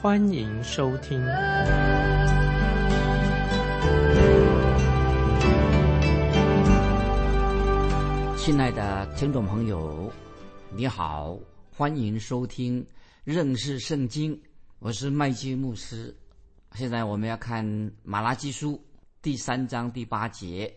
欢迎收听。亲爱的听众朋友，你好。欢迎收听认识圣经，我是麦基牧师。现在我们要看马拉基书第三章第八节。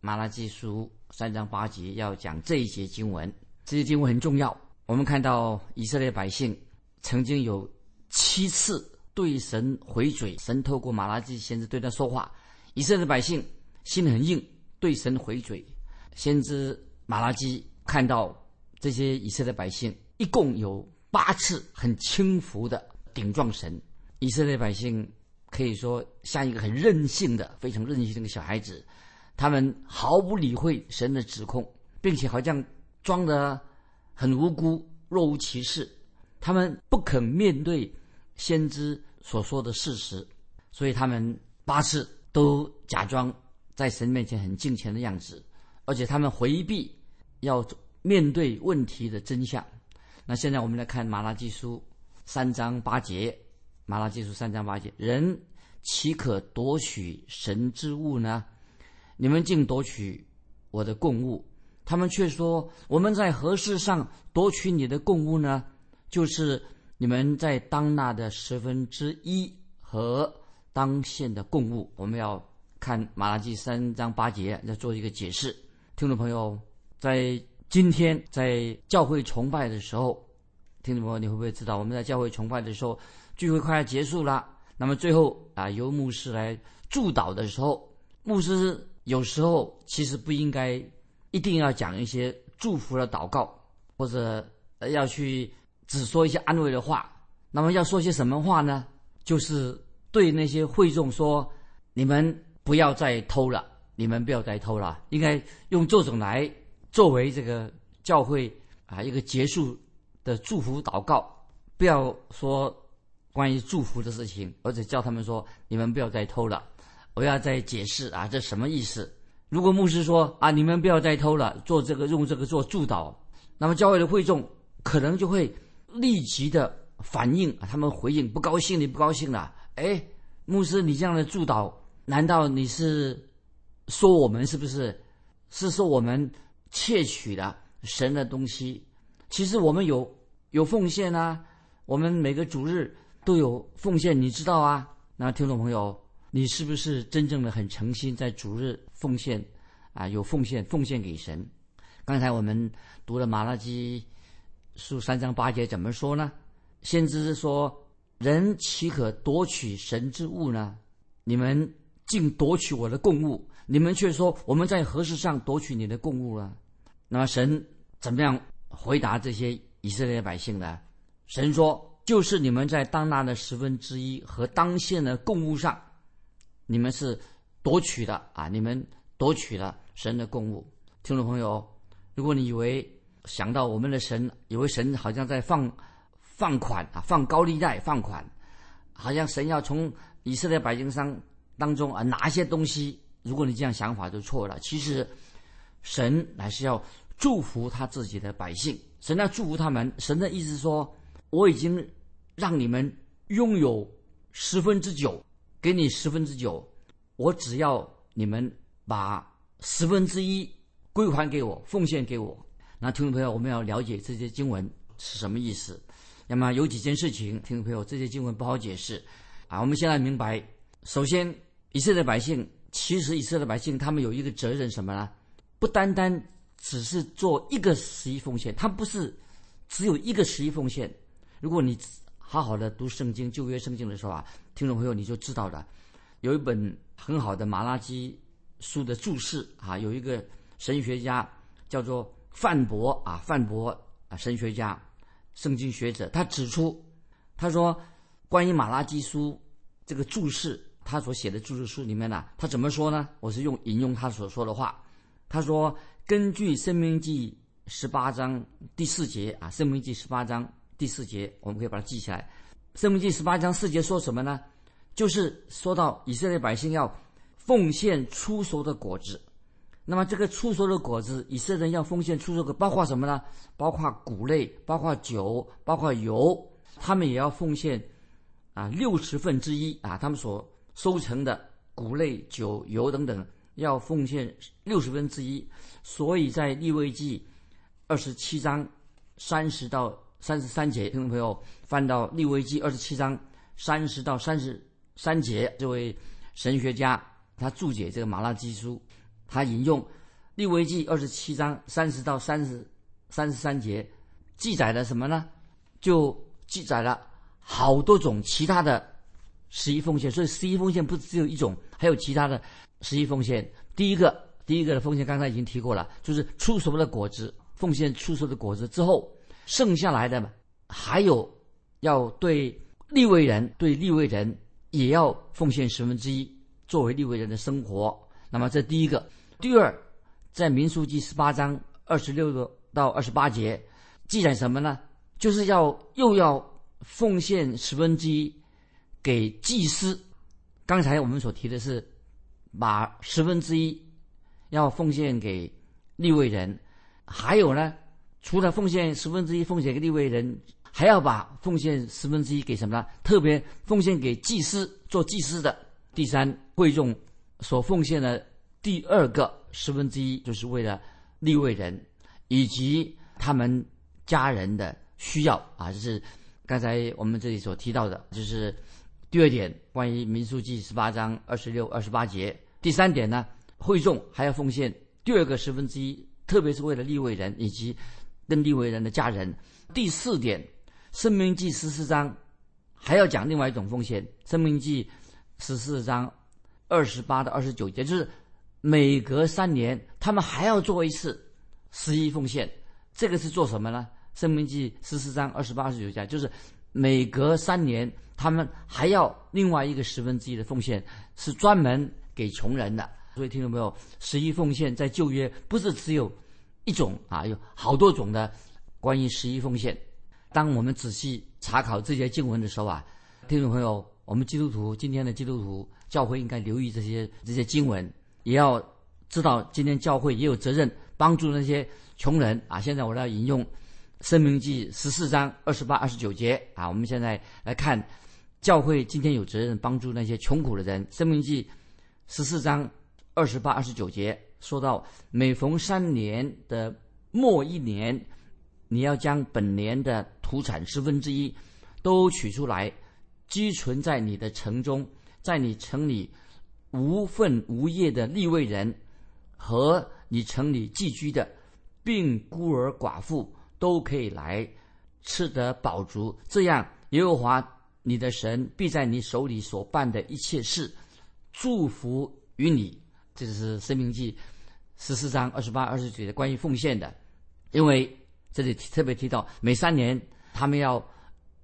马拉基书三章八节要讲这一节经文，这些经文很重要。我们看到以色列百姓曾经有七次对神回嘴，神透过马拉基先知对他说话。以色列百姓心很硬，对神回嘴。先知马拉基看到这些以色列百姓。一共有八次很轻浮的顶撞神，以色列百姓可以说像一个很任性的、非常任性的小孩子，他们毫不理会神的指控，并且好像装得很无辜、若无其事。他们不肯面对先知所说的事实，所以他们八次都假装在神面前很敬虔的样子，而且他们回避要面对问题的真相。那现在我们来看《马拉基书》三章八节，《马拉基书》三章八节，人岂可夺取神之物呢？你们竟夺取我的供物，他们却说我们在何事上夺取你的供物呢？就是你们在当纳的十分之一和当献的供物。我们要看《马拉基三章八节，再做一个解释。听众朋友，在。今天在教会崇拜的时候，听众朋友，你会不会知道我们在教会崇拜的时候，聚会快要结束了？那么最后啊，由牧师来祝祷的时候，牧师有时候其实不应该一定要讲一些祝福的祷告，或者要去只说一些安慰的话。那么要说些什么话呢？就是对那些会众说：“你们不要再偷了，你们不要再偷了。”应该用这种来。作为这个教会啊一个结束的祝福祷告，不要说关于祝福的事情，而且叫他们说你们不要再偷了。我要再解释啊，这什么意思？如果牧师说啊，你们不要再偷了，做这个用这个做祝祷，那么教会的会众可能就会立即的反应，他们回应不高兴，你不高兴了？哎，牧师，你这样的祝祷，难道你是说我们是不是？是说我们？窃取了神的东西，其实我们有有奉献啊，我们每个主日都有奉献，你知道啊？那听众朋友，你是不是真正的很诚心在主日奉献啊？有奉献，奉献给神。刚才我们读了马拉基书三章八节，怎么说呢？先知说：“人岂可夺取神之物呢？你们竟夺取我的供物，你们却说我们在何事上夺取你的供物呢？”那么神怎么样回答这些以色列百姓呢？神说：“就是你们在当纳的十分之一和当献的供物上，你们是夺取的啊！你们夺取了神的供物。”听众朋友，如果你以为想到我们的神，以为神好像在放放款啊，放高利贷放款，好像神要从以色列百姓上当中啊拿一些东西，如果你这样想法就错了。其实。神乃是要祝福他自己的百姓，神要祝福他们。神的意思说：“我已经让你们拥有十分之九，给你十分之九，我只要你们把十分之一归还给我，奉献给我。”那听众朋友，我们要了解这些经文是什么意思。那么有几件事情，听众朋友，这些经文不好解释啊。我们现在明白，首先，以色列百姓其实以色列百姓他们有一个责任，什么呢？不单单只是做一个十一奉献，他不是只有一个十一奉献。如果你好好的读圣经旧约圣经的时候啊，听众朋友你就知道了，有一本很好的马拉基书的注释啊，有一个神学家叫做范博啊，范博啊，神学家、圣经学者，他指出，他说关于马拉基书这个注释，他所写的注释书里面呢，他怎么说呢？我是用引用他所说的话，他说：“根据《生命记》十八章第四节啊，《生命记》十八章第四节，我们可以把它记起来。《生命记》十八章四节说什么呢？就是说到以色列百姓要奉献出熟的果子。那么这个出熟的果子，以色列人要奉献出熟的，包括什么呢？包括谷类，包括酒，包括油，他们也要奉献。”啊，六十分之一啊，他们所收成的谷类、酒、油等等，要奉献六十分之一。所以在利未记二十七章三十到三十三节，听众朋友翻到利未记二十七章三十到三十三节，这位神学家他注解这个马拉基书，他引用利未记二十七章三十到三十三十三节，记载了什么呢？就记载了。好多种其他的十一奉献，所以十一奉献不只有一种，还有其他的十一奉献。第一个，第一个的奉献刚才已经提过了，就是出熟的果子，奉献出熟的果子之后，剩下来的还有要对立位人，对立位人也要奉献十分之一，作为立位人的生活。那么这第一个，第二，在民数记十八章二十六到二十八节记载什么呢？就是要又要。奉献十分之一给祭司。刚才我们所提的是，把十分之一要奉献给立位人，还有呢，除了奉献十分之一奉献给立位人，还要把奉献十分之一给什么呢？特别奉献给祭司做祭司的。第三，贵重所奉献的第二个十分之一，就是为了立位人以及他们家人的需要啊，就是。刚才我们这里所提到的，就是第二点，关于民数记十八章二十六、二十八节。第三点呢，会众还要奉献第二个十分之一，特别是为了立位人以及跟立位人的家人。第四点，生命记十四章还要讲另外一种奉献。生命记十四章二十八到二十九节，就是每隔三年，他们还要做一次十一奉献。这个是做什么呢？生命记十四章二十八、十九节，就是每隔三年，他们还要另外一个十分之一的奉献，是专门给穷人的。所以听到没有？十一奉献在旧约不是只有一种啊，有好多种的关于十一奉献。当我们仔细查考这些经文的时候啊，听众朋友，我们基督徒今天的基督徒教会应该留意这些这些经文，也要知道今天教会也有责任帮助那些穷人啊。现在我要引用。生命记十四章二十八、二十九节啊，我们现在来看，教会今天有责任帮助那些穷苦的人。生命记十四章二十八、二十九节说到，每逢三年的末一年，你要将本年的土产十分之一都取出来，积存在你的城中，在你城里无份无业的立位人和你城里寄居的，并孤儿寡妇。都可以来吃得饱足，这样耶和华你的神必在你手里所办的一切事祝福于你。这是《生命记》十四章二十八、二十九的关于奉献的，因为这里特别提到每三年他们要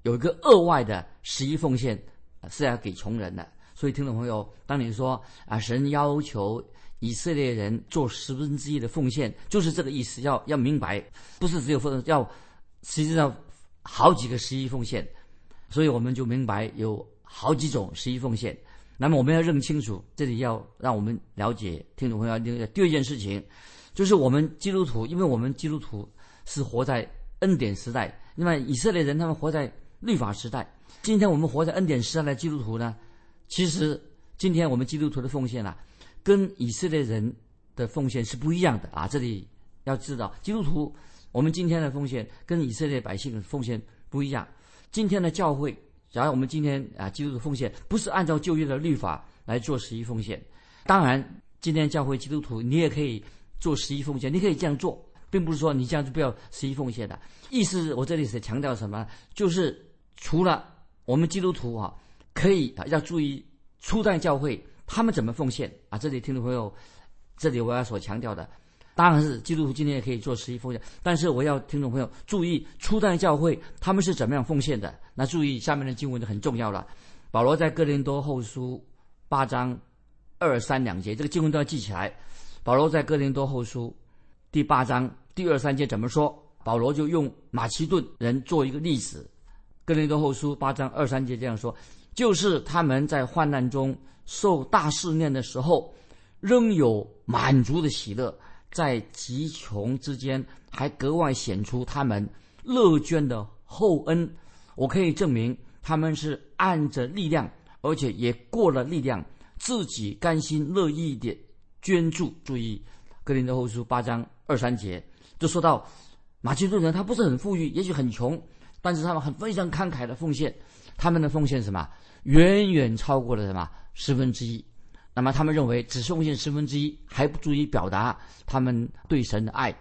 有一个额外的十一奉献是要给穷人的。所以听众朋友，当你说啊，神要求。以色列人做十分之一的奉献，就是这个意思。要要明白，不是只有奉，要实际上好几个十一奉献。所以我们就明白有好几种十一奉献。那么我们要认清楚，这里要让我们了解听众朋友第二件事情，就是我们基督徒，因为我们基督徒是活在恩典时代，那么以色列人他们活在律法时代。今天我们活在恩典时代的基督徒呢，其实今天我们基督徒的奉献啊。跟以色列人的奉献是不一样的啊！这里要知道，基督徒我们今天的奉献跟以色列百姓的奉献不一样。今天的教会，假如我们今天啊，基督徒奉献不是按照旧约的律法来做十一奉献。当然，今天教会基督徒你也可以做十一奉献，你可以这样做，并不是说你这样就不要十一奉献的。意思我这里是强调什么？就是除了我们基督徒啊，可以啊要注意初代教会。他们怎么奉献啊？这里听众朋友，这里我要所强调的，当然是基督徒今天也可以做十一奉献。但是我要听众朋友注意，初代教会他们是怎么样奉献的？那注意下面的经文就很重要了。保罗在哥林多后书八章二三两节，这个经文都要记起来。保罗在哥林多后书第八章第二三节怎么说？保罗就用马其顿人做一个例子。哥林多后书八章二三节这样说：就是他们在患难中受大试炼的时候，仍有满足的喜乐，在极穷之间还格外显出他们乐捐的厚恩。我可以证明。他们是按着力量，而且也过了力量，自己甘心乐意的捐助。注意，《格林德后书》八章二三节就说到，马其顿人他不是很富裕，也许很穷，但是他们很非常慷慨的奉献。他们的奉献什么？远远超过了什么十分之一。那么他们认为，只奉献十分之一还不足以表达他们对神的爱。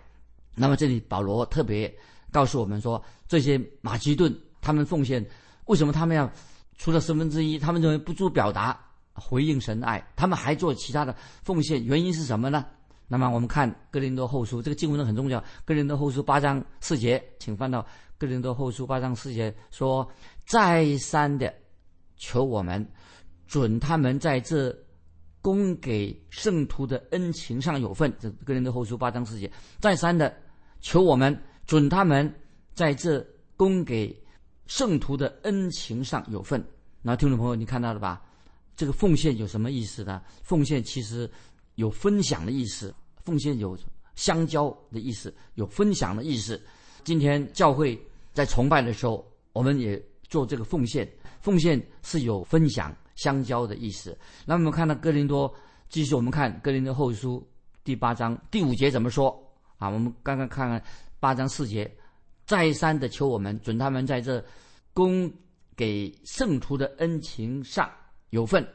那么这里保罗特别告诉我们说，这些马其顿他们奉献。为什么他们要除了十分之一？他们认为不足表达回应神的爱，他们还做其他的奉献，原因是什么呢？那么我们看哥林多后书这个经文很重要，哥林多后书八章四节，请翻到哥林多后书八章四节说：“再三的求我们准他们在这供给圣徒的恩情上有份。”这哥林多后书八章四节，再三的求我们准他们在这供给。圣徒的恩情上有份，那听众朋友，你看到了吧？这个奉献有什么意思呢？奉献其实有分享的意思，奉献有相交的意思，有分享的意思。今天教会在崇拜的时候，我们也做这个奉献，奉献是有分享、相交的意思。那我们看到哥林多，继续我们看哥林多后书第八章第五节怎么说啊？我们刚刚看看八章四节。再三的求我们准他们在这供给圣徒的恩情上有份。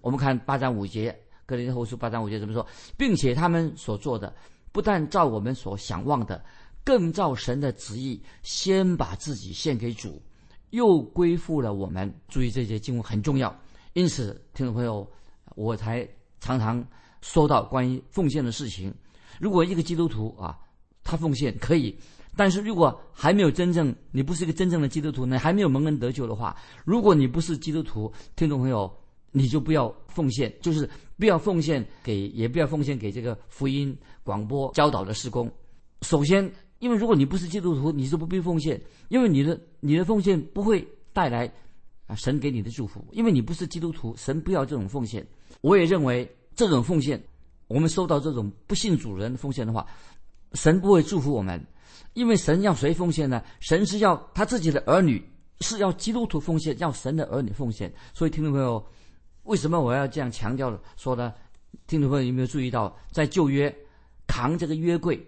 我们看八章五节，格林后书八章五节怎么说？并且他们所做的，不但照我们所想望的，更照神的旨意，先把自己献给主，又归附了我们。注意这些经文很重要。因此，听众朋友，我才常常说到关于奉献的事情。如果一个基督徒啊，他奉献可以。但是如果还没有真正，你不是一个真正的基督徒，你还没有蒙恩得救的话，如果你不是基督徒，听众朋友，你就不要奉献，就是不要奉献给，也不要奉献给这个福音广播教导的施工。首先，因为如果你不是基督徒，你就不必奉献，因为你的你的奉献不会带来啊神给你的祝福，因为你不是基督徒，神不要这种奉献。我也认为这种奉献，我们收到这种不信主人的奉献的话，神不会祝福我们。因为神要谁奉献呢？神是要他自己的儿女，是要基督徒奉献，要神的儿女奉献。所以，听众朋友，为什么我要这样强调说呢？听众朋友有没有注意到，在旧约扛这个约柜，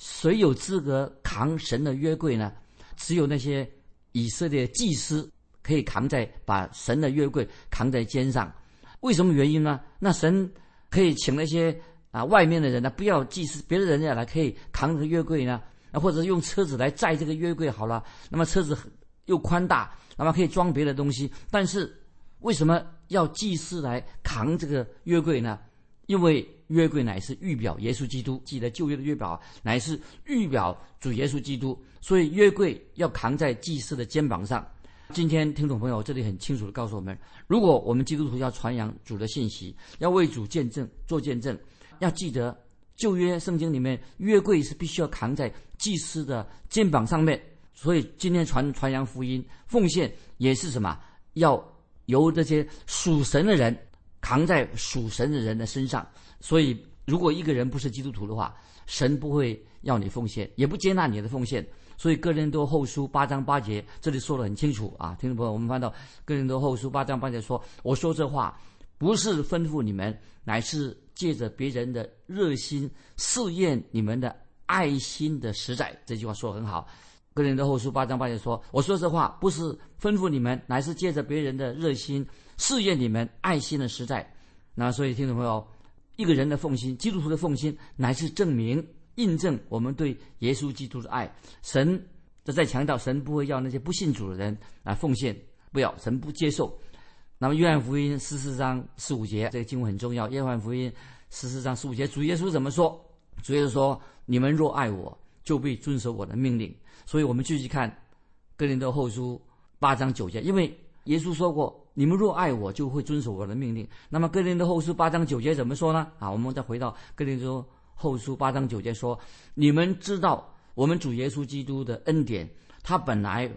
谁有资格扛神的约柜呢？只有那些以色列祭司可以扛在把神的约柜扛在肩上。为什么原因呢？那神可以请那些啊外面的人呢，不要祭司，别的人也来可以扛着约柜呢？那或者用车子来载这个约柜好了，那么车子又宽大，那么可以装别的东西。但是为什么要祭司来扛这个约柜呢？因为约柜乃是预表耶稣基督，记得旧约的约表乃是预表主耶稣基督，所以约柜要扛在祭司的肩膀上。今天听众朋友这里很清楚的告诉我们：如果我们基督徒要传扬主的信息，要为主见证做见证，要记得。旧约圣经里面，约柜是必须要扛在祭司的肩膀上面，所以今天传传扬福音、奉献也是什么？要由这些属神的人扛在属神的人的身上。所以，如果一个人不是基督徒的话，神不会要你奉献，也不接纳你的奉献。所以，哥林多后书八章八节这里说的很清楚啊，听众朋友，我们翻到哥林多后书八章八节说：“我说这话不是吩咐你们，乃是。”借着别人的热心试验你们的爱心的实在，这句话说的很好。哥林多后书八章八节说：“我说这话不是吩咐你们，乃是借着别人的热心试验你们爱心的实在。”那所以听众朋友，一个人的奉献，基督徒的奉献，乃是证明、印证我们对耶稣基督的爱。神这在强调，神不会要那些不信主的人来奉献，不要，神不接受。那么，约翰福音十四章十五节，这个经文很重要。约翰福音十四章十五节，主耶稣怎么说？主耶稣说：“你们若爱我，就必遵守我的命令。”所以，我们继续看哥林多后书八章九节。因为耶稣说过：“你们若爱我，就会遵守我的命令。”那么哥林多后书八章九节怎么说呢？啊，我们再回到哥林多后书八章九节说：“你们知道，我们主耶稣基督的恩典，他本来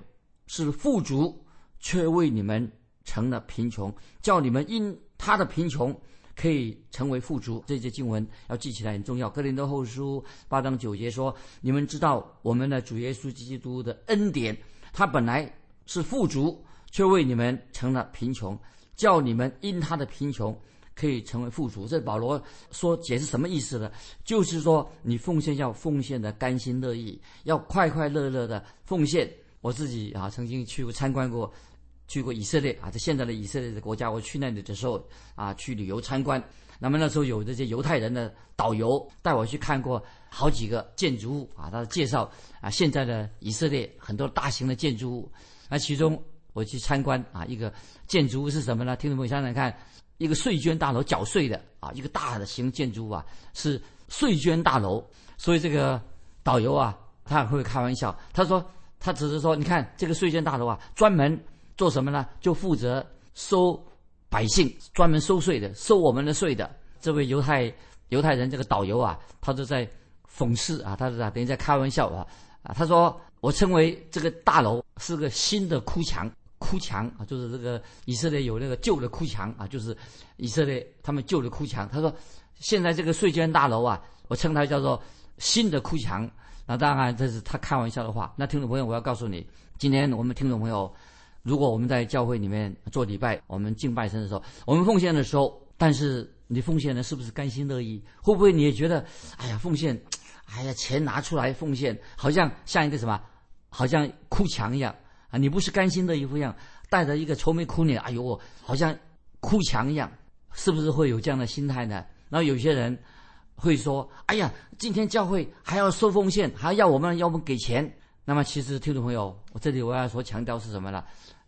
是富足，却为你们成了贫穷，叫你们因他的贫穷可以成为富足。”这些经文要记起来很重要。哥林多后书八章九节说：“你们知道，我们的主耶稣基督的恩典，他本来是富足。”却为你们成了贫穷，叫你们因他的贫穷可以成为富足。这保罗说解释什么意思呢？就是说你奉献要奉献的甘心乐意，要快快乐乐的奉献。我自己啊，曾经去过参观过，去过以色列啊，在现在的以色列的国家，我去那里的时候啊，去旅游参观。那么那时候有这些犹太人的导游带我去看过好几个建筑物啊，他的介绍啊现在的以色列很多大型的建筑物，那其中。我去参观啊，一个建筑物是什么呢？听众朋友想想看，一个税捐大楼，缴税的啊，一个大的型建筑物啊，是税捐大楼。所以这个导游啊，他会开玩笑，他说他只是说，你看这个税捐大楼啊，专门做什么呢？就负责收百姓，专门收税的，收我们的税的。这位犹太犹太人这个导游啊，他就在讽刺啊，他是等于在开玩笑啊啊，他说我称为这个大楼是个新的哭墙。哭墙啊，就是这个以色列有那个旧的哭墙啊，就是以色列他们旧的哭墙。他说，现在这个税捐大楼啊，我称它叫做新的哭墙。那当然这是他开玩笑的话。那听众朋友，我要告诉你，今天我们听众朋友，如果我们在教会里面做礼拜，我们敬拜神的时候，我们奉献的时候，但是你奉献的是不是甘心乐意？会不会你也觉得，哎呀，奉献，哎呀，钱拿出来奉献，好像像一个什么，好像哭墙一样。啊，你不是甘心的一副样，带着一个愁眉苦脸，哎呦，好像哭墙一样，是不是会有这样的心态呢？然后有些人会说：“哎呀，今天教会还要收奉献，还要我们要我们给钱。”那么，其实听众朋友，我这里我要说强调是什么呢？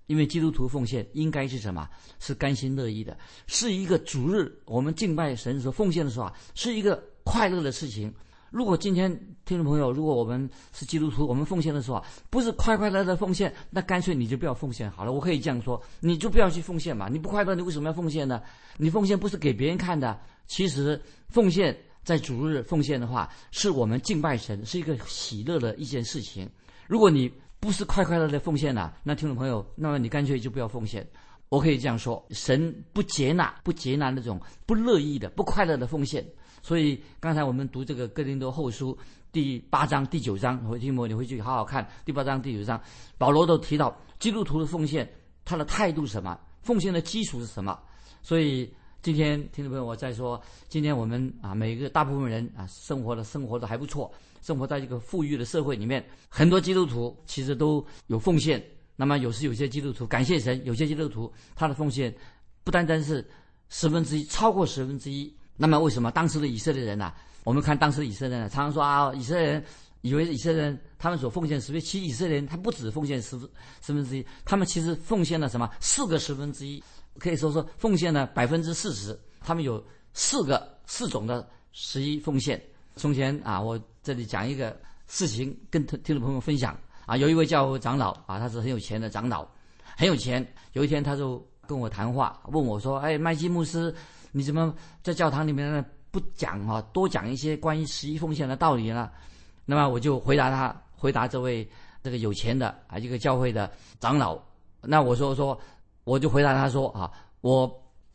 因为基督徒奉献应该是什么？是甘心乐意的，是一个主日我们敬拜神时候奉献的时候啊，是一个快乐的事情。如果今天听众朋友，如果我们是基督徒，我们奉献的时候啊，不是快快乐乐奉献，那干脆你就不要奉献好了。我可以这样说，你就不要去奉献嘛。你不快乐，你为什么要奉献呢？你奉献不是给别人看的。其实奉献在主日奉献的话，是我们敬拜神，是一个喜乐的一件事情。如果你不是快快乐乐奉献了，那听众朋友，那么你干脆就不要奉献。我可以这样说，神不接纳，不接纳那种不乐意的、不快乐的奉献。所以刚才我们读这个哥林多后书第八章、第九章，回去你回去好好看第八章、第九章，保罗都提到基督徒的奉献，他的态度是什么？奉献的基础是什么？所以今天听众朋友，我在说，今天我们啊，每个大部分人啊，生活的生活的还不错，生活在一个富裕的社会里面，很多基督徒其实都有奉献。那么有时有些基督徒感谢神，有些基督徒他的奉献不单单是十分之一，超过十分之一。那么为什么当时的以色列人呢？我们看当时的以色列人，常常说啊，以色列人以为以色列人他们所奉献十分，其实以色列人他不止奉献十分十分之一，他们其实奉献了什么四个十分之一，可以说说奉献了百分之四十。他们有四个四种的十一奉献。从前啊，我这里讲一个事情跟听听众朋友分享啊，有一位叫长老啊，他是很有钱的长老，很有钱。有一天他就跟我谈话，问我说：“哎，麦基牧师。”你怎么在教堂里面呢？不讲哈，多讲一些关于十一奉献的道理呢？那么我就回答他，回答这位这个有钱的啊一个教会的长老。那我说说，我就回答他说啊，我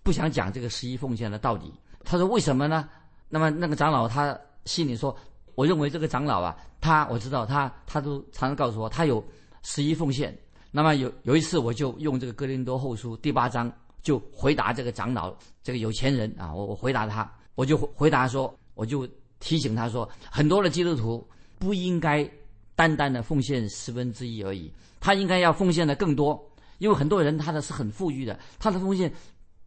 不想讲这个十一奉献的道理。他说为什么呢？那么那个长老他心里说，我认为这个长老啊，他我知道他他都常常告诉我他有十一奉献。那么有有一次我就用这个哥林多后书第八章。就回答这个长老，这个有钱人啊，我我回答他，我就回答说，我就提醒他说，很多的基督徒不应该单单的奉献十分之一而已，他应该要奉献的更多，因为很多人他的是很富裕的，他的奉献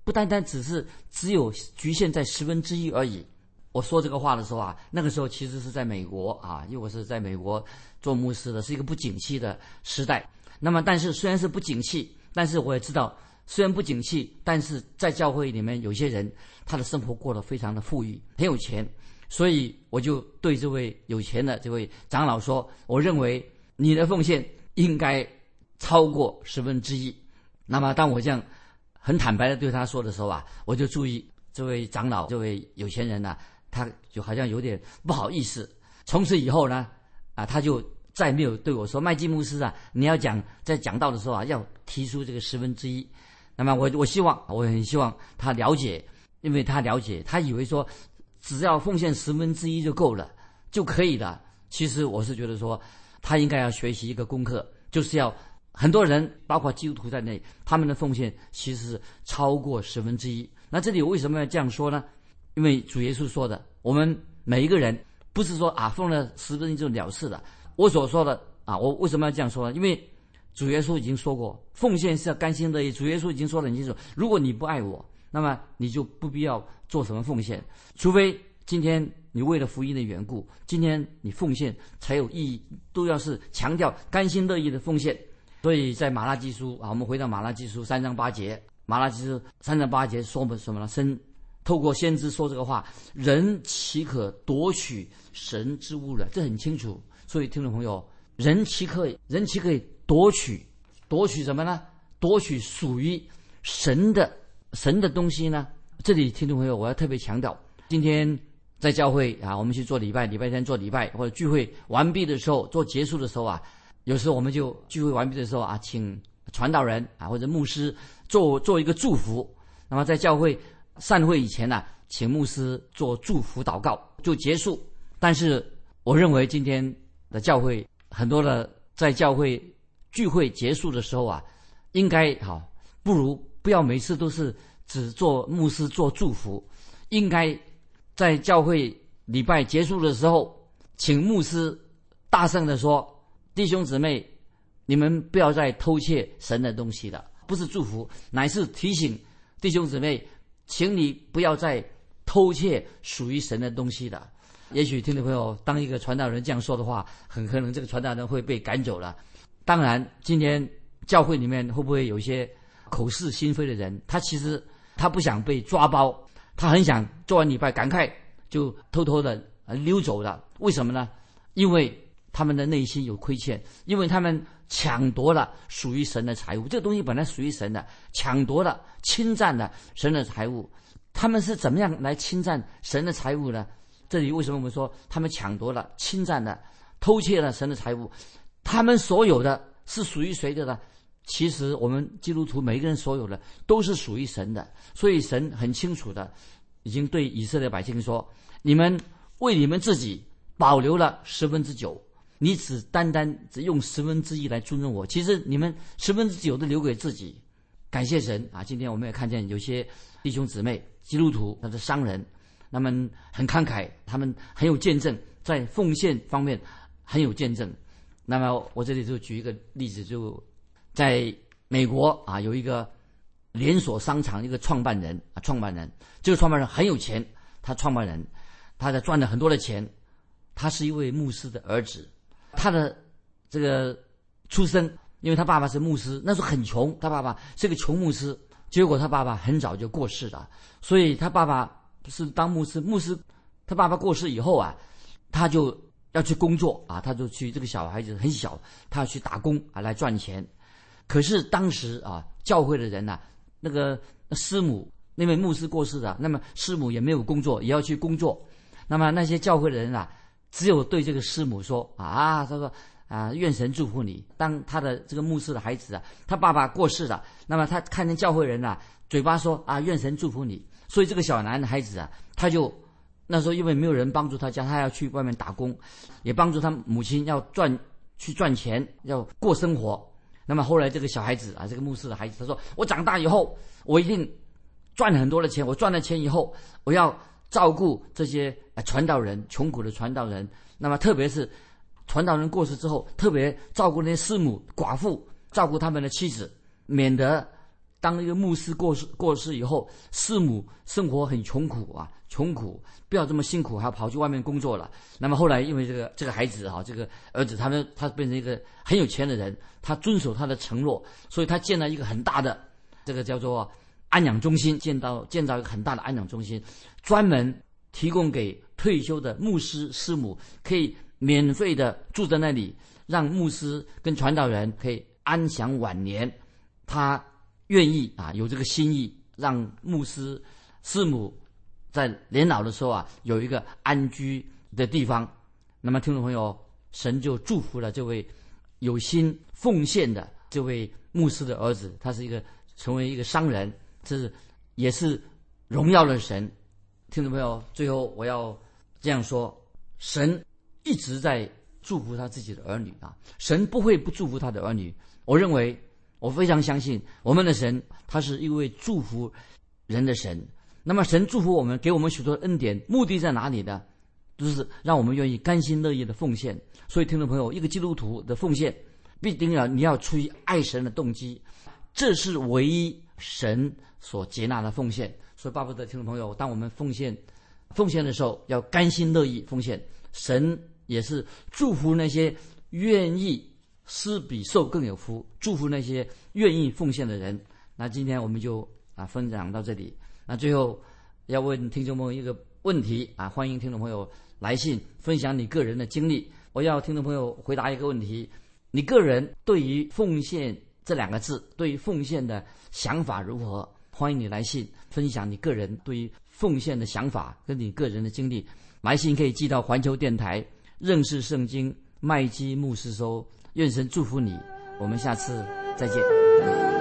不单单只是只有局限在十分之一而已。我说这个话的时候啊，那个时候其实是在美国啊，因为我是在美国做牧师的，是一个不景气的时代。那么，但是虽然是不景气，但是我也知道。虽然不景气，但是在教会里面有些人，他的生活过得非常的富裕，很有钱，所以我就对这位有钱的这位长老说：“我认为你的奉献应该超过十分之一。”那么当我这样很坦白的对他说的时候啊，我就注意这位长老、这位有钱人呢，他就好像有点不好意思。从此以后呢，啊，他就再没有对我说：“麦基牧师啊，你要讲在讲道的时候啊，要提出这个十分之一。”那么我我希望，我很希望他了解，因为他了解，他以为说只要奉献十分之一就够了，就可以了。其实我是觉得说，他应该要学习一个功课，就是要很多人，包括基督徒在内，他们的奉献其实是超过十分之一。那这里我为什么要这样说呢？因为主耶稣说的，我们每一个人不是说啊奉了十分就了事了。我所说的啊，我为什么要这样说呢？因为主耶稣已经说过，奉献是要甘心乐意。主耶稣已经说得很清楚，如果你不爱我，那么你就不必要做什么奉献，除非今天你为了福音的缘故，今天你奉献才有意义，都要是强调甘心乐意的奉献。所以在马拉基书啊，我们回到马拉基书三章八节，马拉基书三章八节说我们什么呢？生透过先知说这个话，人岂可夺取神之物了？这很清楚。所以听众朋友，人岂可人岂可以？夺取，夺取什么呢？夺取属于神的神的东西呢？这里听众朋友，我要特别强调，今天在教会啊，我们去做礼拜，礼拜天做礼拜或者聚会完毕的时候，做结束的时候啊，有时候我们就聚会完毕的时候啊，请传道人啊或者牧师做做一个祝福。那么在教会散会以前呢，请牧师做祝福祷告就结束。但是我认为今天的教会很多的在教会。聚会结束的时候啊，应该好，不如不要每次都是只做牧师做祝福，应该在教会礼拜结束的时候，请牧师大声的说：“弟兄姊妹，你们不要再偷窃神的东西了。”不是祝福，乃是提醒弟兄姊妹，请你不要再偷窃属于神的东西了。也许听众朋友，当一个传道人这样说的话，很可能这个传道人会被赶走了。当然，今天教会里面会不会有一些口是心非的人？他其实他不想被抓包，他很想做完礼拜赶快就偷偷的溜走了。为什么呢？因为他们的内心有亏欠，因为他们抢夺了属于神的财物。这个东西本来属于神的，抢夺了、侵占了神的财物。他们是怎么样来侵占神的财物呢？这里为什么我们说他们抢夺了、侵占了、偷窃了神的财物？他们所有的是属于谁的呢？其实我们基督徒每一个人所有的都是属于神的，所以神很清楚的，已经对以色列百姓说：“你们为你们自己保留了十分之九，你只单单只用十分之一来尊重我。其实你们十分之九都留给自己。感谢神啊！今天我们也看见有些弟兄姊妹基督徒，他是商人，他们很慷慨，他们很有见证，在奉献方面很有见证。”那么我这里就举一个例子，就在美国啊，有一个连锁商场一个创办人啊，创办人这个创办人很有钱，他创办人他在赚了很多的钱，他是一位牧师的儿子，他的这个出生，因为他爸爸是牧师，那时候很穷，他爸爸是个穷牧师，结果他爸爸很早就过世了，所以他爸爸是当牧师，牧师他爸爸过世以后啊，他就。要去工作啊，他就去。这个小孩子很小，他要去打工啊来赚钱。可是当时啊，教会的人呐，那个师母那位牧师过世了，那么师母也没有工作，也要去工作。那么那些教会的人啊，只有对这个师母说啊，他说啊，愿神祝福你。当他的这个牧师的孩子啊，他爸爸过世了，那么他看见教会人呐，嘴巴说啊，愿神祝福你。所以这个小男孩子啊，他就。那时候因为没有人帮助他家，他要去外面打工，也帮助他母亲要赚去赚钱，要过生活。那么后来这个小孩子啊，这个牧师的孩子，他说：“我长大以后，我一定赚很多的钱。我赚了钱以后，我要照顾这些传道人，穷苦的传道人。那么特别是传道人过世之后，特别照顾那些师母、寡妇，照顾他们的妻子，免得当一个牧师过世过世以后，师母生活很穷苦啊。”穷苦，不要这么辛苦，还要跑去外面工作了。那么后来，因为这个这个孩子哈，这个儿子，他们他变成一个很有钱的人，他遵守他的承诺，所以他建了一个很大的这个叫做安养中心，建到建造一个很大的安养中心，专门提供给退休的牧师师母可以免费的住在那里，让牧师跟传道人可以安享晚年。他愿意啊，有这个心意，让牧师师母在年老的时候啊，有一个安居的地方。那么，听众朋友，神就祝福了这位有心奉献的这位牧师的儿子，他是一个成为一个商人，这是也是荣耀的神。听众朋友，最后我要这样说：神一直在祝福他自己的儿女啊，神不会不祝福他的儿女。我认为。我非常相信我们的神，他是一位祝福人的神。那么，神祝福我们，给我们许多恩典，目的在哪里呢？就是让我们愿意甘心乐意的奉献。所以，听众朋友，一个基督徒的奉献，必定要你要出于爱神的动机，这是唯一神所接纳的奉献。所以，巴不得听众朋友，当我们奉献奉献的时候，要甘心乐意奉献。神也是祝福那些愿意。施比受更有福，祝福那些愿意奉献的人。那今天我们就啊分享到这里。那最后要问听众朋友一个问题啊，欢迎听众朋友来信分享你个人的经历。我要听众朋友回答一个问题：你个人对于奉献这两个字，对于奉献的想法如何？欢迎你来信分享你个人对于奉献的想法跟你个人的经历。来信可以寄到环球电台认识圣经麦基牧师收。愿神祝福你，我们下次再见。